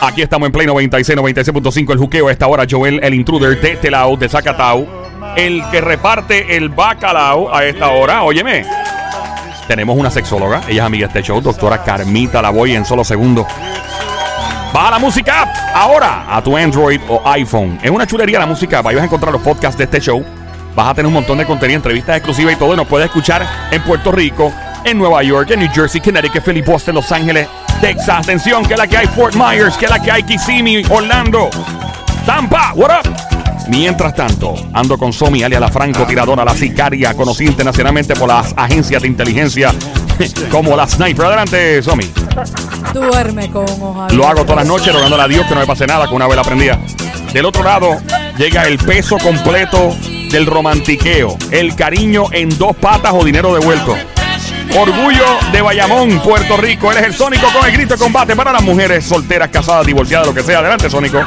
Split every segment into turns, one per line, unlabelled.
Aquí estamos en Play 96, 96.5 el juqueo. A esta hora Joel, el intruder de lado, de Zacatau. El que reparte el bacalao a esta hora. Óyeme. Tenemos una sexóloga. Ella es amiga de este show, doctora Carmita La voy en solo segundos. Va a la música ahora a tu Android o iPhone. Es una chulería la música. Vas a encontrar los podcasts de este show. Vas a tener un montón de contenido, entrevistas exclusivas y todo. Y nos puedes escuchar en Puerto Rico, en Nueva York, en New Jersey, Connecticut, Philly, Boston, Los Ángeles, Texas. Atención, que la que hay Fort Myers, que la que hay Kissimmee, Orlando, Tampa. What up? Mientras tanto, ando con Somi, alias la francotiradora, la sicaria, conocida internacionalmente por las agencias de inteligencia como la sniper. Adelante, Somi.
Duerme con hoja.
Lo hago todas las noches rogándole a Dios que no me pase nada con una vela prendida. Del otro lado llega el peso completo del romantiqueo, el cariño en dos patas o dinero devuelto. Orgullo de Bayamón, Puerto Rico. Él es el Sónico con el grito de combate para las mujeres solteras, casadas, divorciadas, lo que sea. Adelante, Sónico.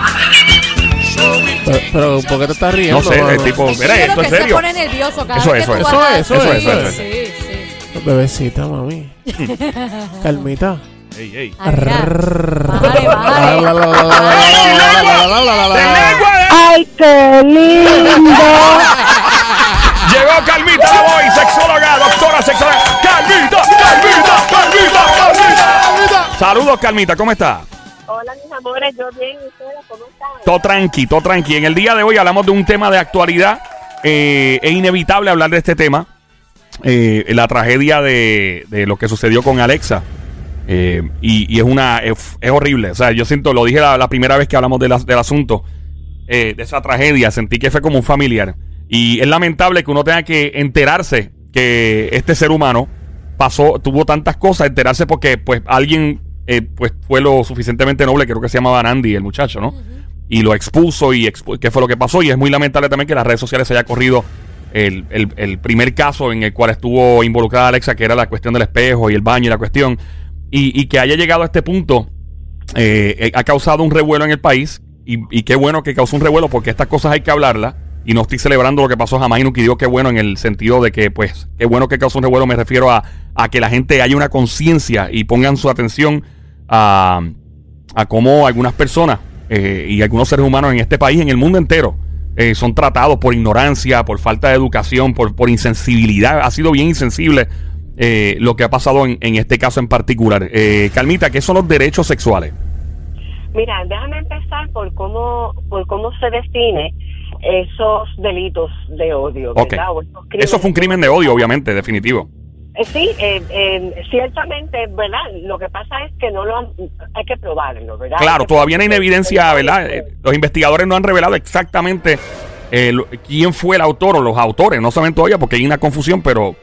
Pero, pero, ¿por qué te estás riendo?
No sé, el tipo. Mira,
creo
esto
se
serio.
pone nervioso cada
Eso
vez
es,
que tú
eso es, eso
es, eso es.
Sí, sí.
Bebecita, mami. Calmita.
Ey, ey.
Ay, mira. Bájale, bájale.
¡De lengua de-
¡Ay, qué lindo!
Llegó Calmita la voy, sexóloga, doctora sexóloga. Calmita, Calmita, Calmita, Calmita. Saludos, Calmita, ¿cómo está?
Hola, mis amores, yo bien, ¿y ustedes cómo están?
Todo tranqui, todo tranqui. En el día de hoy hablamos de un tema de actualidad. Eh, es inevitable hablar de este tema. Eh, la tragedia de, de lo que sucedió con Alexa. Eh, y, y es una es, es horrible. O sea, yo siento, lo dije la, la primera vez que hablamos de la- del asunto, de esa tragedia. Sentí que fue como un familiar. Y es lamentable que uno tenga que enterarse que este ser humano pasó, tuvo tantas cosas, enterarse porque pues alguien eh, pues fue lo suficientemente noble, creo que se llamaba Andy, el muchacho, ¿no? Y lo expuso y expu- qué fue lo que pasó. Y es muy lamentable también que las redes sociales se haya corrido el, el- el primer caso en el cual estuvo involucrada Alexa, que era la cuestión del espejo y el baño y la cuestión. Y, y que haya llegado a este punto eh, eh, ha causado un revuelo en el país. Y, y qué bueno que causó un revuelo porque estas cosas hay que hablarlas. Y no estoy celebrando lo que pasó jamás y no digo qué bueno en el sentido de que, pues, qué bueno que causó un revuelo. Me refiero a, a que la gente haya una conciencia y pongan su atención a, a cómo algunas personas eh, y algunos seres humanos en este país, en el mundo entero, eh, son tratados por ignorancia, por falta de educación, por, por insensibilidad. Ha sido bien insensible eh, lo que ha pasado en, en este caso en particular. Eh, Calmita, ¿qué son los derechos sexuales?
Mira, déjame empezar por cómo, por cómo se define esos delitos de odio,
Ok.
¿verdad? O esos
Eso fue un crimen de odio, obviamente, definitivo.
Eh, sí, eh, eh, ciertamente, ¿verdad? Lo que pasa es que no lo han, hay que probarlo, ¿verdad?
Claro, todavía no hay evidencia, ¿verdad? Eh, Los investigadores no han revelado exactamente eh, lo- quién fue el autor o los autores. No saben todavía porque hay una confusión, pero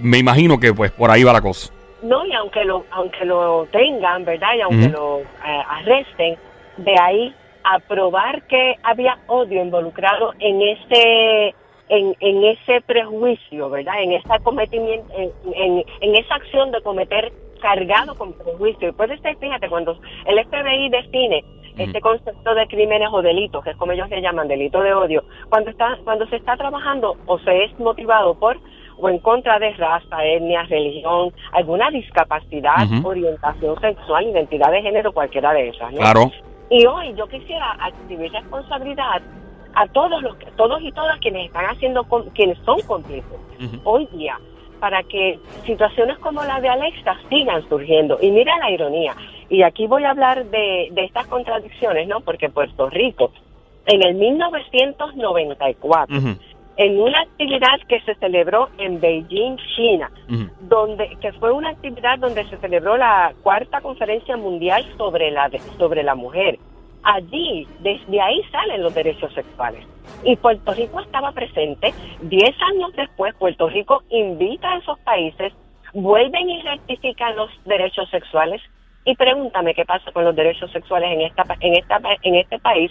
me imagino que pues por ahí va la cosa.
No, y aunque lo, aunque lo tengan, ¿verdad? Y aunque
Ujú.
lo eh, arresten, de ahí a probar que había odio involucrado en ese en, en ese prejuicio, ¿verdad? En esa cometimiento, en, en, en esa acción de cometer cargado con prejuicio. Y puede ser, fíjate, cuando el FBI define este concepto de crímenes o delitos, que es como ellos le llaman delito de odio, cuando está cuando se está trabajando o se es motivado por o en contra de raza, etnia, religión, alguna discapacidad, orientación sexual, identidad de género, cualquiera de esas, ¿no?
Claro.
Y hoy yo quisiera atribuir responsabilidad a todos los todos y todas quienes están haciendo quienes son cómplices
Ujú.
hoy día para que situaciones como la de Alexa sigan surgiendo. Y mira la ironía. Y aquí voy a hablar de, de estas contradicciones, ¿no? Porque Puerto Rico, en el 1994,
Ujú,
en una actividad que se celebró en Beijing, China, donde que fue una actividad donde se celebró la cuarta conferencia mundial sobre la sobre la mujer. Allí, desde ahí salen los derechos sexuales. Y Puerto Rico estaba presente. Diez años después, Puerto Rico invita a esos países, vuelven y rectifican los derechos sexuales. Y pregúntame qué pasa con los derechos sexuales en esta en esta en este país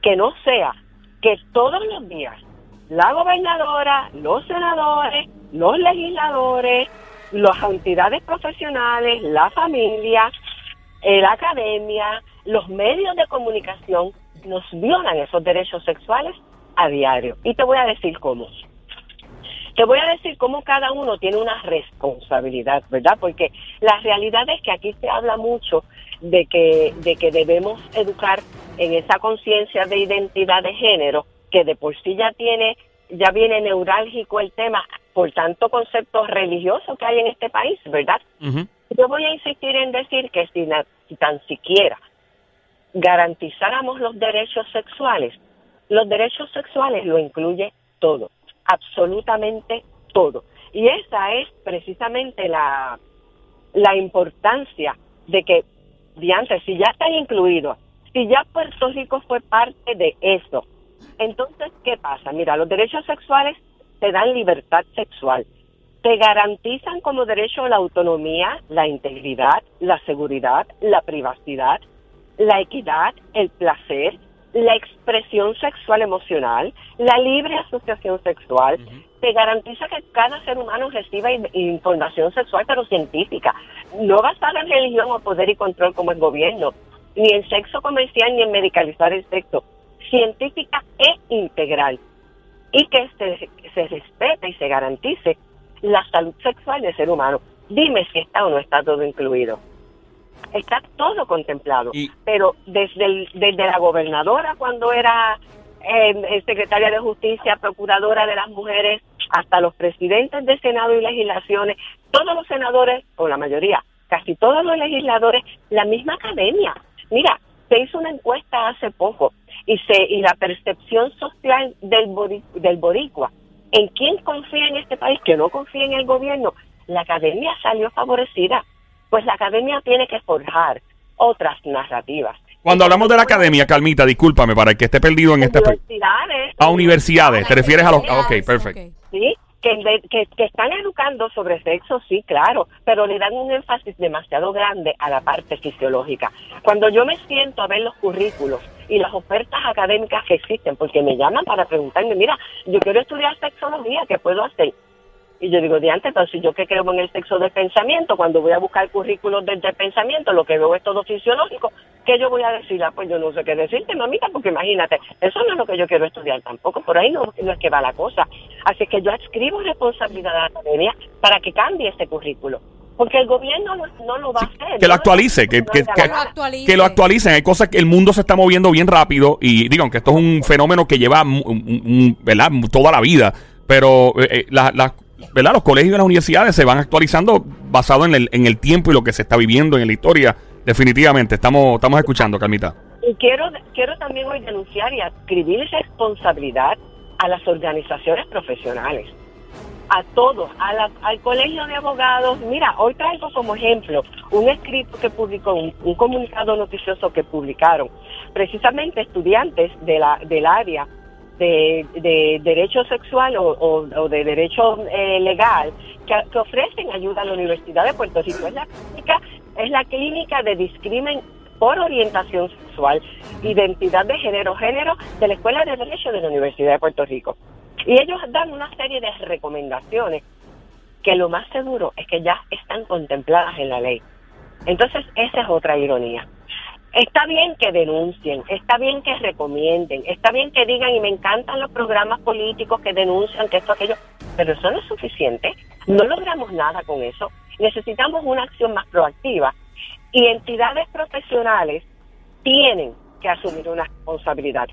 que no sea que todos los días la gobernadora, los senadores, los legisladores, las entidades profesionales, la familia, la academia, los medios de comunicación nos violan esos derechos sexuales a diario. Y te voy a decir cómo. Te voy a decir cómo cada uno tiene una responsabilidad, ¿verdad? Porque la realidad es que aquí se habla mucho de que, de que debemos educar en esa conciencia de identidad de género, que de por sí ya tiene, ya viene neurálgico el tema, por tanto conceptos religiosos que hay en este país, ¿verdad? Yo voy a insistir en decir que si, na- si tan siquiera garantizáramos los derechos sexuales, los derechos sexuales lo incluye todo, absolutamente todo. Y esa es precisamente la, la importancia de que, diantre, si ya están incluidos, si ya Puerto Rico fue parte de eso, entonces, ¿qué pasa? Mira, los derechos sexuales te dan libertad sexual, te garantizan como derecho la autonomía, la integridad, la seguridad, la privacidad, la equidad, el placer, la expresión sexual emocional, la libre asociación sexual, te garantiza que cada ser humano reciba in- información sexual pero científica, no basada en religión o poder y control como el gobierno, ni en sexo comercial ni en medicalizar el sexo, científica e integral. Y que se, se respete y se garantice la salud sexual del ser humano. Dime si está o no está todo incluido. Está todo contemplado,
Y-
pero desde, el- desde la gobernadora cuando era eh, secretaria de Justicia, procuradora de las mujeres, hasta los presidentes de Senado y legislaciones, todos los senadores, o la mayoría, casi todos los legisladores, la misma academia. Mira, se hizo una encuesta hace poco y se y la percepción social del, bori- del boricua, en quién confía en este país, que no confía en el gobierno, la academia salió favorecida. Pues la academia tiene que forjar otras narrativas.
Cuando hablamos de la academia, Calmita, discúlpame para el que esté perdido en este...
Universidades,
A universidades, ¿te refieres a los...? ah, Ok, perfecto.
Sí, que, que, que están educando sobre sexo, sí, claro, pero le dan un énfasis demasiado grande a la parte fisiológica. Cuando yo me siento a ver los currículos y las ofertas académicas que existen, porque me llaman para preguntarme, mira, yo quiero estudiar sexología, ¿qué puedo hacer? Y yo digo, diante, entonces yo que creo en el sexo del pensamiento, cuando voy a buscar currículos del, del pensamiento, lo que veo es todo fisiológico, ¿qué yo voy a decir? Ah, pues yo no sé qué decirte, mamita, porque imagínate, eso no es lo que yo quiero estudiar tampoco, por ahí no, no es que va la cosa. Así que yo adscribo responsabilidad a la academia para que cambie ese currículo, porque el gobierno no, no lo va a hacer.
que lo actualice, que- que- que- que lo actualicen. Hay cosas que el mundo se está moviendo bien rápido y digo que esto es un fenómeno que lleva un- un- ¿verdad? mu- toda la vida, pero eh, eh, la- la- ¿verdad? los colegios y las universidades se van actualizando basado en el, en el tiempo y lo que se está viviendo en la historia. Definitivamente, estamos, estamos escuchando, Carmita.
Y quiero, quiero también hoy denunciar y adscribir responsabilidad a las organizaciones profesionales, a todos, a al colegio de abogados. Mira, hoy traigo como ejemplo un escrito que publicó, un, un comunicado noticioso que publicaron precisamente estudiantes de la, del área de, de derecho sexual o, o- o de derecho eh, legal que, que ofrecen ayuda a la Universidad de Puerto Rico. Es la clínica, es la clínica de discrimen por orientación sexual, identidad de género, género de la Escuela de Derecho de la Universidad de Puerto Rico. Y ellos dan una serie de recomendaciones que lo más seguro es que ya están contempladas en la ley. Entonces, esa es otra ironía. Está bien que denuncien, está bien que recomienden, está bien que digan, y me encantan los programas políticos que denuncian que esto, aquello, pero eso no es suficiente. No logramos nada con eso. Necesitamos una acción más proactiva. Y entidades profesionales tienen que asumir una responsabilidad.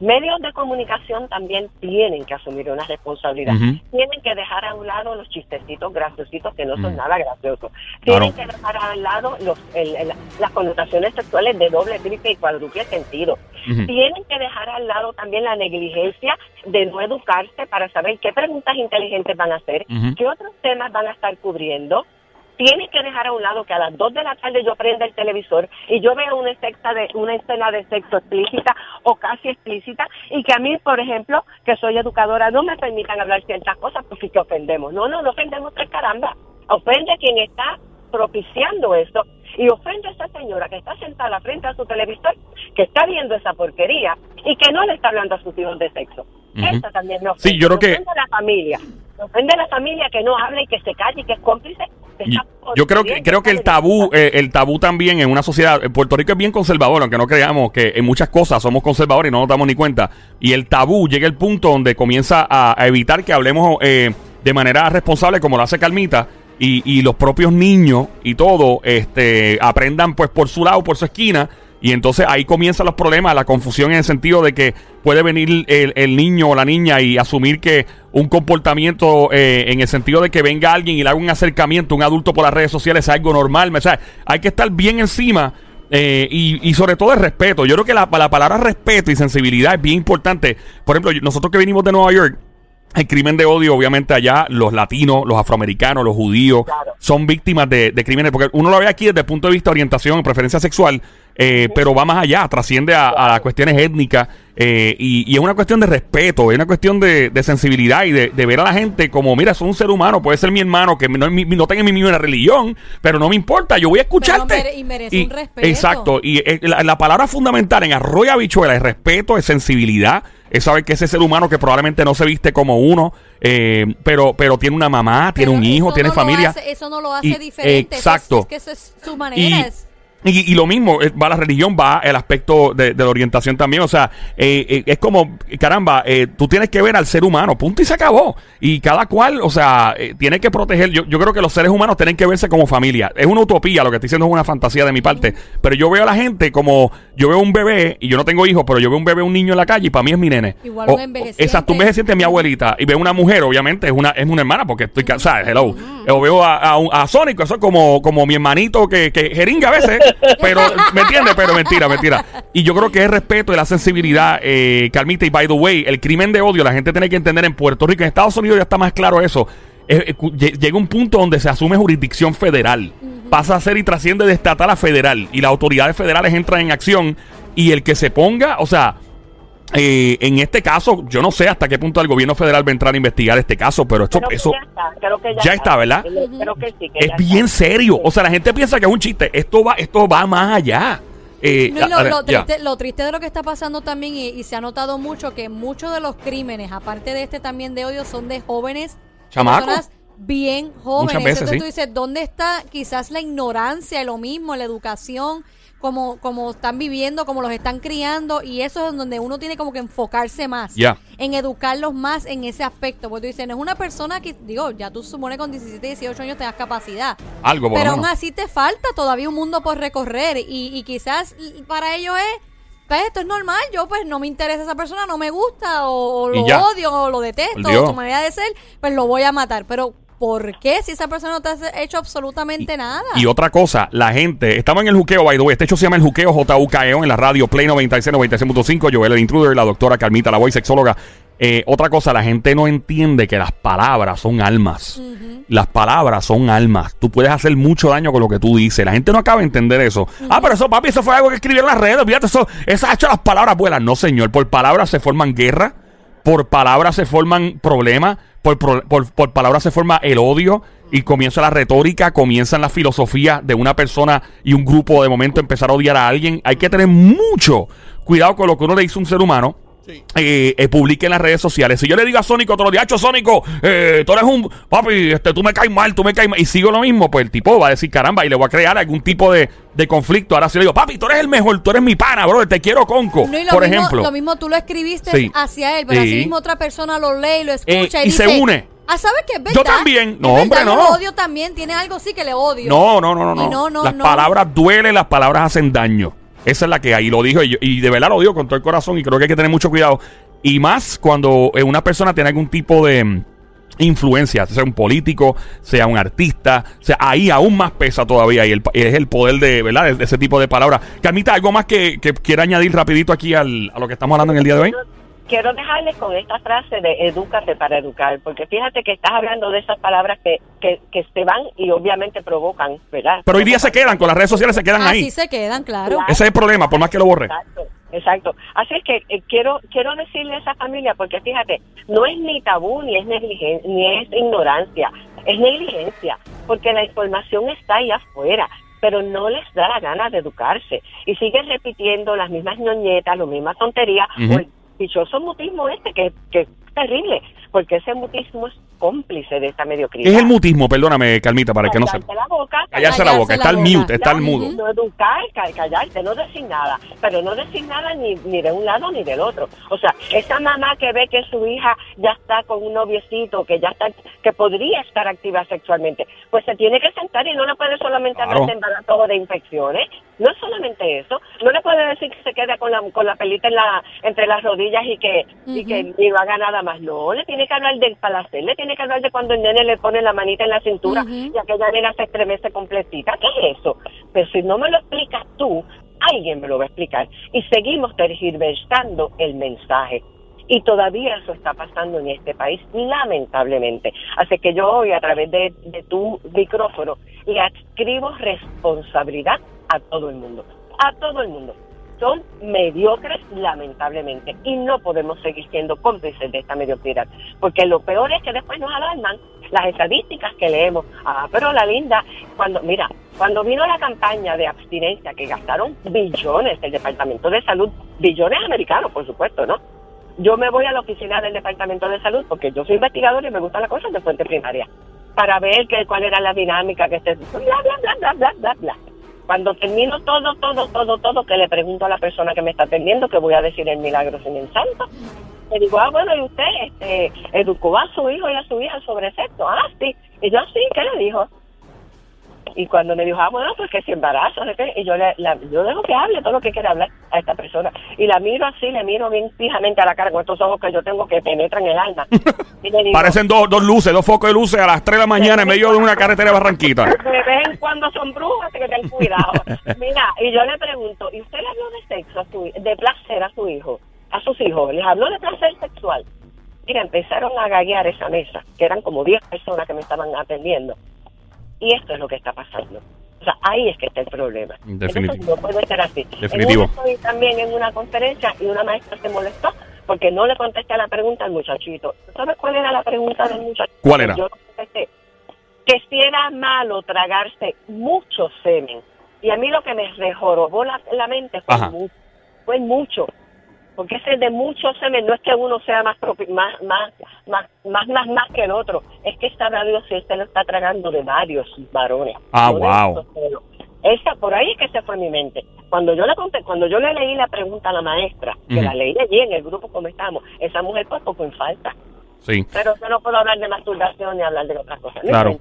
Medios de comunicación también tienen que asumir una responsabilidad. Tienen que dejar a un lado los chistecitos graciositos que no son
Mm.
nada graciosos.
Claro.
Tienen que dejar a un lado los, el- el- las connotaciones sexuales de doble, triple y cuádruple sentido. Tienen que dejar al lado también la negligencia de no educarse para saber qué preguntas inteligentes van a hacer, qué otros temas van a estar cubriendo. Tienen que dejar a un lado que a las 2 de la tarde yo prenda el televisor y yo vea una, de, una escena de sexo explícita o casi explícita y que a mí, por ejemplo, que soy educadora, no me permitan hablar ciertas cosas porque que ofendemos. No, no, no ofendemos tres caramba. Ofende a quien está propiciando esto y ofende a esa señora que está sentada frente a su televisor, que está viendo esa porquería y que no le está hablando a sus hijos de sexo. Esa también me ofende.
Sí, yo creo que-
ofende a la familia. Ofende a la familia que no hable y que se calle y que es cómplice.
Yo creo que creo que el tabú eh, el tabú también en una sociedad en Puerto Rico es bien conservador aunque no creamos que en muchas cosas somos conservadores y no nos damos ni cuenta y el tabú llega al punto donde comienza a, a evitar que hablemos eh, de manera responsable como lo hace Calmita y, y los propios niños y todo este, aprendan pues por su lado, por su esquina. Y entonces ahí comienzan los problemas, la confusión en el sentido de que puede venir el, el niño o la niña y asumir que un comportamiento eh, en el sentido de que venga alguien y le haga un acercamiento, un adulto por las redes sociales, es algo normal. O sea, hay que estar bien encima eh, y, y sobre todo el respeto. Yo creo que la, la palabra respeto y sensibilidad es bien importante. Por ejemplo, nosotros que venimos de Nueva York, el crimen de odio, obviamente, allá los latinos, los afroamericanos, los judíos,
Claro.
son víctimas de, de crímenes, porque uno lo ve aquí desde el punto de vista de orientación y preferencia sexual, eh, pero va más allá, trasciende a, a las cuestiones étnicas, eh, y, y es una cuestión de respeto, es una cuestión de, de sensibilidad y de, de ver a la gente como, mira, soy un ser humano, puede ser mi hermano, que no, tenga mi misma religión, pero no me importa, yo voy a escucharte.
mere- y merece un respeto.
Exacto, y eh, la, la palabra fundamental en arroyo habichuela es respeto, es sensibilidad, es saber que ese ser humano que probablemente no se viste como uno, eh, pero, pero tiene una mamá, tiene
Pero
un hijo,
eso
tiene
no
familia.
hace- eso no lo hace
Y-
diferente. eso es-
exacto.
es que esa es su manera.
Y,
es-
y, y lo mismo, eh, va la religión, va el aspecto de, de la orientación también. O sea, eh, eh, es como, caramba, eh, tú tienes que ver al ser humano, punto y se acabó. Y cada cual, o sea, eh, tiene que proteger. Yo, yo creo que los seres humanos tienen que verse como familia. Es una utopía, lo que estoy diciendo es una fantasía de mi parte. Pero yo veo a la gente como, yo veo un bebé, y yo no tengo hijos, pero yo veo un bebé, un niño en la calle, y para mí es mi nene.
Igual
O-
un envejeciente.
Exacto, un envejeciente mi abuelita. Y veo una mujer, obviamente, es una, es una hermana, porque estoy cansada, hello. O veo a, a, a Sónico, eso es como, como mi hermanito que, que jeringa a veces, pero, ¿me entiendes? Pero mentira, mentira. Y yo creo que es respeto y la sensibilidad, eh, Carmita, y by the way, el crimen de odio, la gente tiene que entender en Puerto Rico, en Estados Unidos ya está más claro eso. Eh, eh, llega un punto donde se asume jurisdicción federal. Pasa a ser y trasciende de estatal a federal. Y las autoridades federales entran en acción. Y el que se ponga, o sea, eh, en este caso, yo no sé hasta qué punto el gobierno federal va a entrar a investigar este caso, pero esto,
Creo que
eso
ya está, creo que ya,
ya está, ¿verdad?
Creo que sí. que
es
ya
bien
está.
serio. O sea, la gente piensa que es un chiste. Esto va, esto va más allá. Eh,
No, y lo, triste, lo triste de lo que está pasando también, y, y se ha notado mucho que muchos de los crímenes, aparte de este también de odio, son de jóvenes,
Chamacos.
personas bien jóvenes.
Veces,
Entonces
sí.
tú dices, ¿dónde está quizás la ignorancia, lo mismo, la educación? Como, como están viviendo, como los están criando, y eso es donde uno tiene como que enfocarse más,
Ya.
en educarlos más en ese aspecto. Porque tú dices, no es una persona que, digo, ya tú supones con 17, 18 años tengas capacidad,
Algo por
pero aún así te falta todavía un mundo por recorrer y, y quizás para ellos es, pues esto es normal, yo pues no me interesa esa persona, no me gusta o, o lo odio o lo detesto o su manera de ser, pues lo voy a matar. Pero ¿por qué si esa persona no te ha hecho absolutamente nada?
Y otra cosa, la gente, estamos en el juqueo, by the way. Este hecho se llama el juqueo JUKEO en la radio Play 96, 96.5. Joel el Intruder, la doctora Carmita, la voy sexóloga. Eh, otra cosa, la gente no entiende que las palabras son almas. Las palabras son almas. Tú puedes hacer mucho daño con lo que tú dices. La gente no acaba de entender eso. Ah, pero eso, papi, eso fue algo que escribieron las redes. Fíjate, eso, eso ha hecho las palabras vuelan. No, señor. Por palabras se forman guerras. Por palabras se forman problemas. Por, por, por palabras se forma el odio. Y comienza la retórica, comienzan la filosofía de una persona y un grupo de momento empezar a odiar a alguien. Hay que tener mucho cuidado con lo que uno le dice a un ser humano eh, eh, publique en las redes sociales. Si yo le digo a Sónico todos los días, "Acho, Sónico, eh, tú eres un papi, este, tú me caes mal, tú me caes mal, y sigo lo mismo, pues el tipo va a decir, caramba, y le voy a crear algún tipo de, de conflicto. Ahora si le digo, papi, tú eres el mejor, tú eres mi pana, bro, te quiero conco,
No, y lo
por
mismo,
ejemplo.
Lo mismo tú lo escribiste
Sí.
hacia él, pero
Sí.
así mismo otra persona lo lee y lo escucha
Eh,
y,
y se
dice,
une.
Ah, ¿sabes qué?
Yo también. No, hombre,
yo
no.
lo odio también. Tiene algo sí que le odio.
No, no, no, no, no.
No, no,
las
no.
palabras duelen, las palabras hacen daño. Esa es la que. Y lo dijo, y, y de verdad lo digo con todo el corazón, y creo que hay que tener mucho cuidado. Y más cuando eh, una persona tiene algún tipo de mm, influencia, sea un político, sea un artista, o sea, ahí aún más pesa todavía, y el, es el poder de, ¿verdad? Ese tipo de palabras. Carmita, ¿algo más que, que quiera añadir rapidito aquí al- a lo que estamos hablando en el día de hoy?
Quiero dejarles con esta frase de edúcate para educar, porque fíjate que estás hablando de esas palabras que, que, que se van y obviamente provocan, ¿verdad?
Pero hoy día se quedan, con las redes sociales se quedan
Así
ahí.
se quedan, claro.
Claro.
Ese es el problema, por más que lo borre.
Exacto, exacto. Así es que eh, quiero quiero decirle a esa familia, porque fíjate, no es ni tabú ni es negligencia, ni es ignorancia, es negligencia, porque la información está ahí afuera, pero no les da la gana de educarse y siguen repitiendo las mismas ñoñetas, las mismas tonterías o el dichoso mutismo este que, que es terrible, porque ese mutismo es cómplice de esta mediocridad.
¿Qué es el mutismo? Perdóname, Calmita, para que no.
Callarte la boca,
Callarse la boca, está el mute, está el mudo.
No educar, ca- callarte, no decir nada, pero no decir nada ni, ni de un lado ni del otro. O sea, esa mamá que ve que su hija ya está con un noviecito, que ya está, que podría estar activa sexualmente, pues se tiene que sentar y no le puede solamente
Claro.
hablar de embarazo o de infecciones. No es solamente eso. No le puede decir que se quede con la, con la pelita en la, entre las rodillas y que, y que ni no haga nada más. No, le tiene que hablar del placer, le tiene que hablar de cuando el nene le pone la manita en la cintura y aquella nena se estremece completita. ¿Qué es eso? Pero si no me lo explicas tú, alguien me lo va a explicar. Y seguimos tergiversando el mensaje. Y todavía eso está pasando en este país, lamentablemente. Así que yo hoy, a través de, de tu micrófono, le adscribo responsabilidad a todo el mundo. A todo el mundo. Son mediocres, lamentablemente. Y no podemos seguir siendo cómplices de esta mediocridad. Porque lo peor es que después nos alarman las estadísticas que leemos. Ah, pero la linda, cuando, mira, cuando vino la campaña de abstinencia, que gastaron billones el Departamento de Salud, billones americanos, por supuesto, ¿no? Yo me voy a la oficina del Departamento de Salud porque yo soy investigador y me gustan las cosas de fuente primaria para ver que, cuál era la dinámica que esté bla bla bla bla bla bla bla. Cuando termino todo, todo, todo, todo, que le pregunto a la persona que me está atendiendo que voy a decir el milagro sin el santo, le digo, ah, bueno, ¿y usted este, educó a su hijo y a su hija sobre sexo? Ah, sí. Y yo, sí, ¿qué le dijo? Y cuando me dijo, ah, bueno, pues que si embarazo, ¿de qué? Y yo le la- yo dejo que hable todo lo que quiera hablar a esta persona. Y la miro así, le miro bien fijamente a la cara con estos ojos que yo tengo que penetran el alma. Y le digo,
Parecen dos, dos luces, dos focos de luces a las 3 de la mañana en medio de una carretera de Barranquita.
de vez en cuando son brujas, que ten cuidado. Mira, y yo le pregunto, ¿y usted le habló de sexo, a su, de placer a su hijo, a sus hijos? ¿Les habló de placer sexual? Mira, empezaron a gaguear esa mesa, que eran como 10 personas que me estaban atendiendo. Y esto es lo que está pasando. O sea, ahí es que está el problema.
Definitivo.
Entonces, no puede ser así.
Definitivo.
En una estoy también en una conferencia y una maestra se molestó porque no le contesté a la pregunta al muchachito. ¿Sabes cuál era la pregunta del muchachito?
¿Cuál era?
Yo contesté que si era malo tragarse mucho semen. Y a mí lo que me rejorobó la, la mente fue,
Ajá.
fue mucho. Porque ese de mucho semen no es que uno sea más, más, más, más, más, más, más que el otro. Es que sabe Dios si este lo está tragando de varios varones.
Ah,
no
wow.
Esa, por ahí es que se fue mi mente. Cuando yo le conté, cuando yo le leí la pregunta a la maestra, que la leí allí en el grupo como estamos, esa mujer pues poco en falta.
Sí.
Pero yo no puedo hablar de masturbación ni hablar de otras cosas. No
Claro.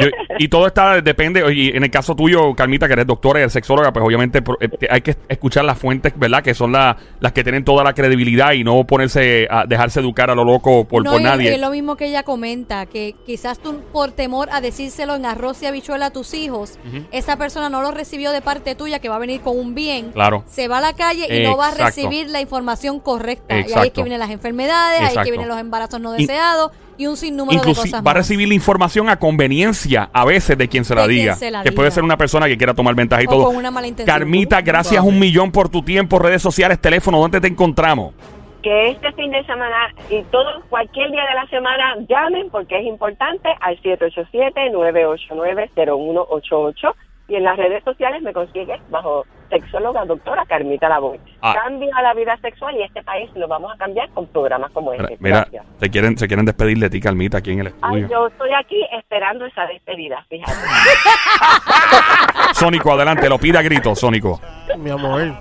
Yo- y todo está, depende, y en el caso tuyo, Carmita, que eres doctora y eres sexóloga, pues obviamente eh, hay que escuchar las fuentes, ¿verdad? Que son la- las que tienen toda la credibilidad y no ponerse a dejarse educar a lo loco por,
no,
por nadie.
y es lo mismo que ella comenta, que quizás tú por temor a decírselo en arroz y habichuela a tus hijos, esa persona no lo recibió de parte tuya, que va a venir con un bien,
Claro.
se va a la calle y no va a
Exacto.
recibir la información correcta. Y ahí es
Exacto.
que vienen las enfermedades, ahí es
Exacto.
que vienen los embarazos no deseados y un sinnúmero de cosas
va a recibir la información a conveniencia a veces de quien se la
De
diga.
se la
que puede ser una persona que quiera tomar ventaja y
O
todo.
con una mala intención.
Carmita, gracias un millón por tu tiempo, redes sociales, teléfono, ¿dónde te encontramos?
que este fin de semana y todo cualquier día de la semana llamen porque es importante al 787-989-0188 y en las redes sociales me consigues bajo sexóloga doctora Carmita Lavoy.
Ah.
Cambia la vida sexual y este país lo vamos a cambiar con programas como
Mira,
este.
mira,
Gracias.
se quieren, se quieren despedir de ti, Carmita, aquí en el
Ay,
estudio.
yo estoy aquí esperando esa despedida, fíjate.
Sónico, adelante, lo pida a grito, Sónico.
Mi amor,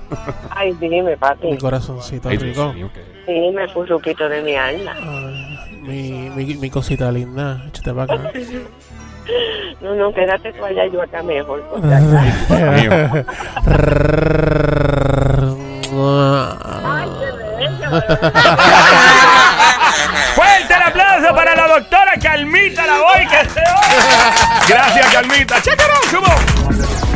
Ay, dime, papi.
mi corazoncito
Ay,
rico.
mío, que-
Dime, furruquito de mi alma.
Ay, mi, mi, mi cosita linda, échate para acá.
No, no, quédate tú allá, yo acá mejor. Ay.
Fuerte el aplauso para la doctora Calmita la voy que se oiga. Gracias, Calmita. Come on.